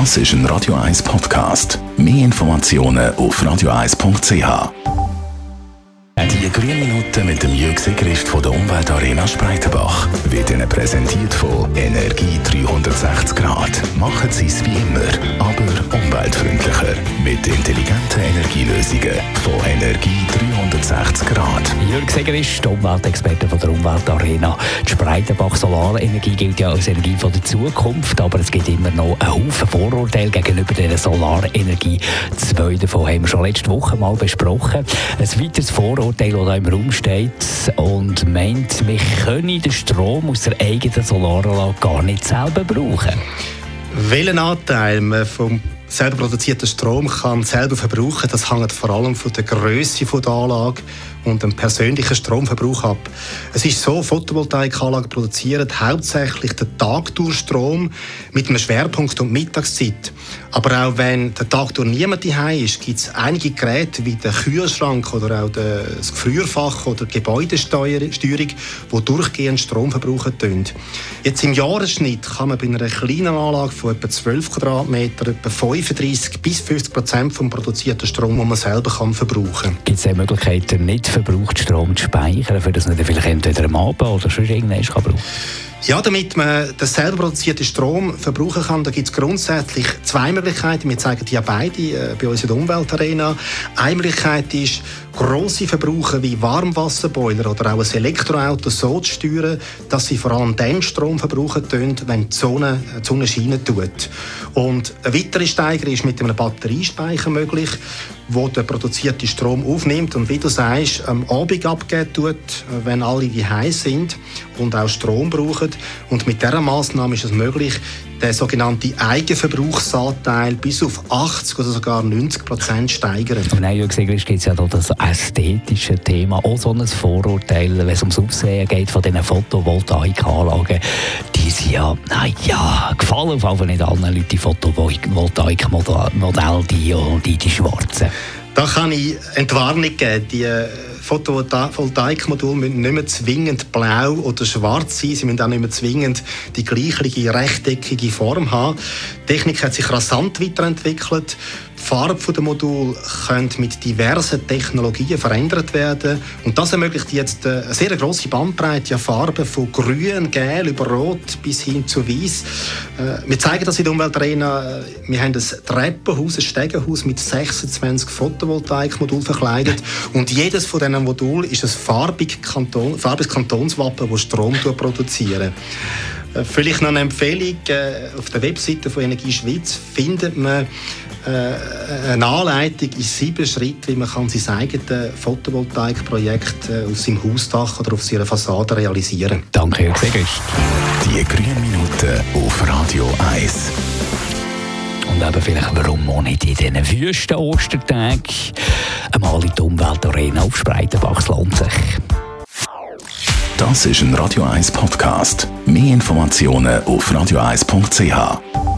Das ist ein Radio 1 Podcast. Mehr Informationen auf radio1.ch. Die grünen Minuten mit dem Jürg Sigrist von der Umweltarena Spreitenbach wird Ihnen präsentiert von Energie 360 Grad. Machen Sie es wie immer, aber umweltfreundlicher. Mit Energielösungen von Energie 360 Grad. Jürg Segerist, Umweltexperte von der Umweltarena. Die Spreitenbach Solarenergie gilt ja als Energie von der Zukunft, aber es gibt immer noch einen Haufen Vorurteile gegenüber der Solarenergie. Zwei davon haben wir schon letzte Woche mal besprochen. Ein weiteres Vorurteil, das da im Raum steht und meint, wir können den Strom aus der eigenen Solaranlage gar nicht selber brauchen. Welchen Anteil man vom selber produzierten Strom kann selber verbrauchen, das hängt vor allem von der Größe der Anlage und dem persönlichen Stromverbrauch ab. Es ist so, Photovoltaikanlagen produzieren hauptsächlich den Tagdurchstrom mit einem Schwerpunkt um Mittagszeit. Aber auch wenn der Tag niemand daheim ist, gibt es einige Geräte wie den Kühlschrank oder auch das Gefrierfach oder die Gebäudesteuerung, die durchgehend Strom verbrauchen. Jetzt im Jahresschnitt kann man bei einer kleinen Anlage von etwa 12 Quadratmetern etwa 35 bis 50 Prozent vom produzierten Strom, den man selber kann verbrauchen kann. Gibt es Möglichkeiten, nicht verbraucht Strom zu speichern, für das man vielleicht entweder am Abend oder sonst irgendwann kann brauchen ja, damit man den selber produzierten Strom verbrauchen kann, da gibt es grundsätzlich zwei Möglichkeiten. Wir zeigen die ja beide äh, bei uns in der Umweltarena. Eine Möglichkeit ist, grosse Verbraucher wie Warmwasserboiler oder auch ein Elektroauto so zu steuern, dass sie vor allem den Strom verbrauchen, wenn die Sonne, äh, die Sonne scheinen tut. Und eine weitere Steigerung ist mit einem Batteriespeicher möglich, wo der produzierte Strom aufnimmt und wie du sagst, am Abend abgeben tut, wenn alle die heiß sind und auch Strom brauchen. Und mit dieser Maßnahme ist es möglich, den sogenannten Eigenverbrauchsanteil bis auf 80 oder sogar 90 Prozent steigern. Nein, gibt es ja da das ästhetische Thema, auch so ein Vorurteil, wenn es ums Aussehen geht von diesen Photovoltaikanlagen. Ja, naja, gefallen auf jeden nicht allen Leuten die Photovoltaikmodelle, die, die, die schwarzen. Da kann ich Entwarnung geben. Die Photovoltaikmodule müssen nicht mehr zwingend blau oder schwarz sein. Sie müssen auch nicht mehr zwingend die gleiche rechteckige Form haben. Die Technik hat sich rasant weiterentwickelt. Farbe der Modul können mit diversen Technologien verändert werden und das ermöglicht jetzt eine sehr große Bandbreite an Farben von grün, gelb über rot bis hin zu weiß. Äh, wir zeigen das in der Umweltarena. Wir haben ein Treppenhaus, ein Stegenhaus mit 26 Photovoltaikmodulen verkleidet und jedes von diesen Modulen ist ein farbiges, farbiges Kantonswappen, das Strom produziert. Äh, vielleicht noch eine Empfehlung. Äh, auf der Webseite von Energie Schweiz findet man äh, eine Anleitung in sieben Schritten, wie man kann sein eigenes Photovoltaikprojekt auf seinem Hausdach oder auf seiner Fassade realisieren kann. Danke, Herr Segest. Die grünen Minuten auf Radio 1. Und eben vielleicht, warum auch nicht in diesen wüsten Ostertagen einmal in die Umweltarena auf Spreitenbach lohnt sich. Das ist ein Radio 1 Podcast. Mehr Informationen auf radio1.ch.